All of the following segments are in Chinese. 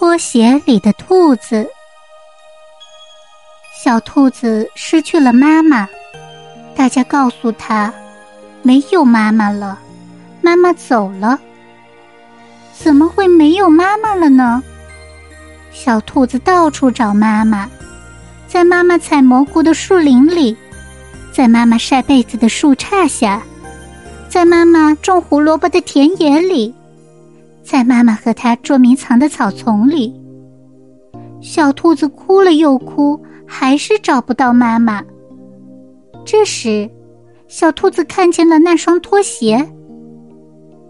拖鞋里的兔子。小兔子失去了妈妈，大家告诉他，没有妈妈了，妈妈走了。怎么会没有妈妈了呢？小兔子到处找妈妈，在妈妈采蘑菇的树林里，在妈妈晒被子的树杈下，在妈妈种胡萝卜的田野里，在妈妈和它捉迷藏的草丛里。小兔子哭了又哭，还是找不到妈妈。这时，小兔子看见了那双拖鞋。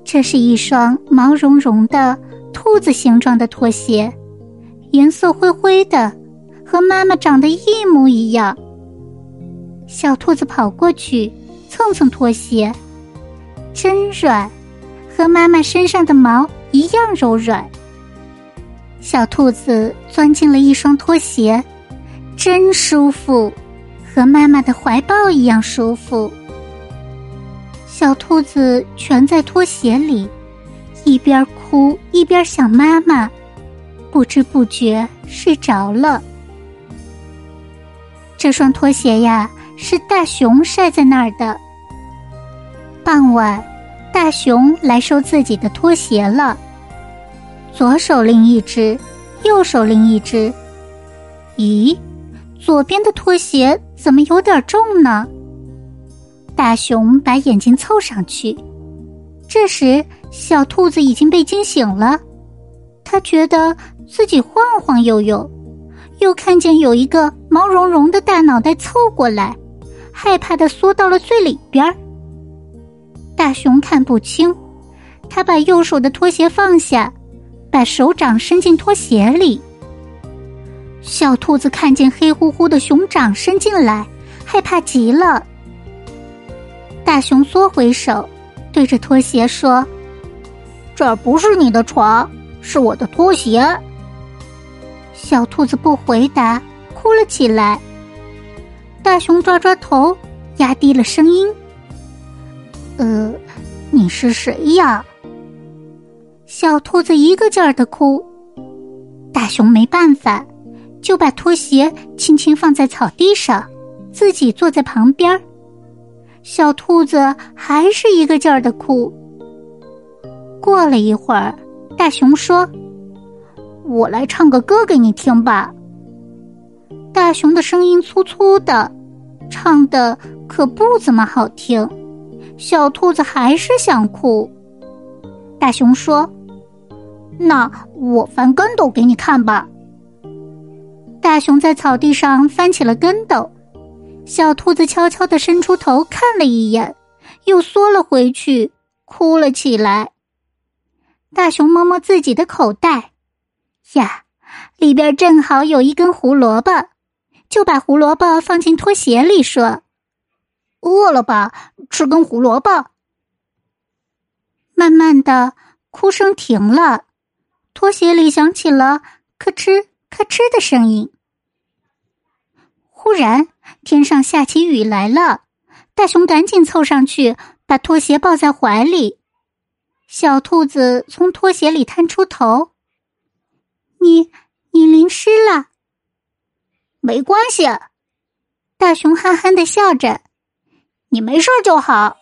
这是一双毛茸茸的兔子形状的拖鞋，颜色灰灰的，和妈妈长得一模一样。小兔子跑过去蹭蹭拖鞋，真软，和妈妈身上的毛一样柔软。小兔子钻进了一双拖鞋，真舒服，和妈妈的怀抱一样舒服。小兔子蜷在拖鞋里，一边哭一边想妈妈，不知不觉睡着了。这双拖鞋呀，是大熊晒在那儿的。傍晚，大熊来收自己的拖鞋了，左手拎一只，右手拎一只。咦，左边的拖鞋怎么有点重呢？大熊把眼睛凑上去，这时小兔子已经被惊醒了。它觉得自己晃晃悠悠，又看见有一个毛茸茸的大脑袋凑过来，害怕的缩到了最里边。大熊看不清，他把右手的拖鞋放下，把手掌伸进拖鞋里。小兔子看见黑乎乎的熊掌伸进来，害怕极了。大熊缩回手，对着拖鞋说：“这不是你的床，是我的拖鞋。”小兔子不回答，哭了起来。大熊抓抓头，压低了声音：“呃，你是谁呀？”小兔子一个劲儿的哭。大熊没办法，就把拖鞋轻轻放在草地上，自己坐在旁边。小兔子还是一个劲儿的哭。过了一会儿，大熊说：“我来唱个歌给你听吧。”大熊的声音粗粗的，唱的可不怎么好听。小兔子还是想哭。大熊说：“那我翻跟斗给你看吧。”大熊在草地上翻起了跟斗。小兔子悄悄的伸出头看了一眼，又缩了回去，哭了起来。大熊摸摸自己的口袋，呀，里边正好有一根胡萝卜，就把胡萝卜放进拖鞋里，说：“饿了吧，吃根胡萝卜。”慢慢的，哭声停了，拖鞋里响起了咔哧咔哧的声音。忽然，天上下起雨来了。大熊赶紧凑上去，把拖鞋抱在怀里。小兔子从拖鞋里探出头：“你，你淋湿了。”没关系。大熊憨憨的笑着：“你没事就好。”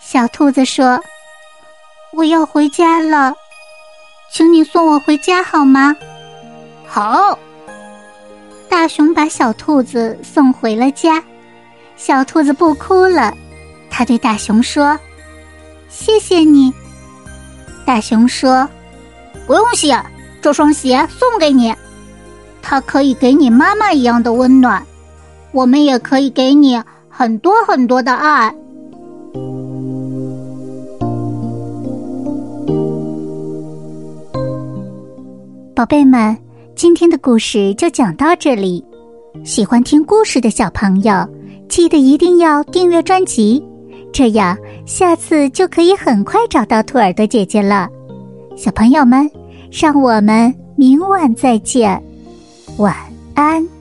小兔子说：“我要回家了，请你送我回家好吗？”好。大熊把小兔子送回了家，小兔子不哭了。它对大熊说：“谢谢你。”大熊说：“不用谢，这双鞋送给你，它可以给你妈妈一样的温暖，我们也可以给你很多很多的爱。”宝贝们。今天的故事就讲到这里，喜欢听故事的小朋友，记得一定要订阅专辑，这样下次就可以很快找到兔耳朵姐姐了。小朋友们，让我们明晚再见，晚安。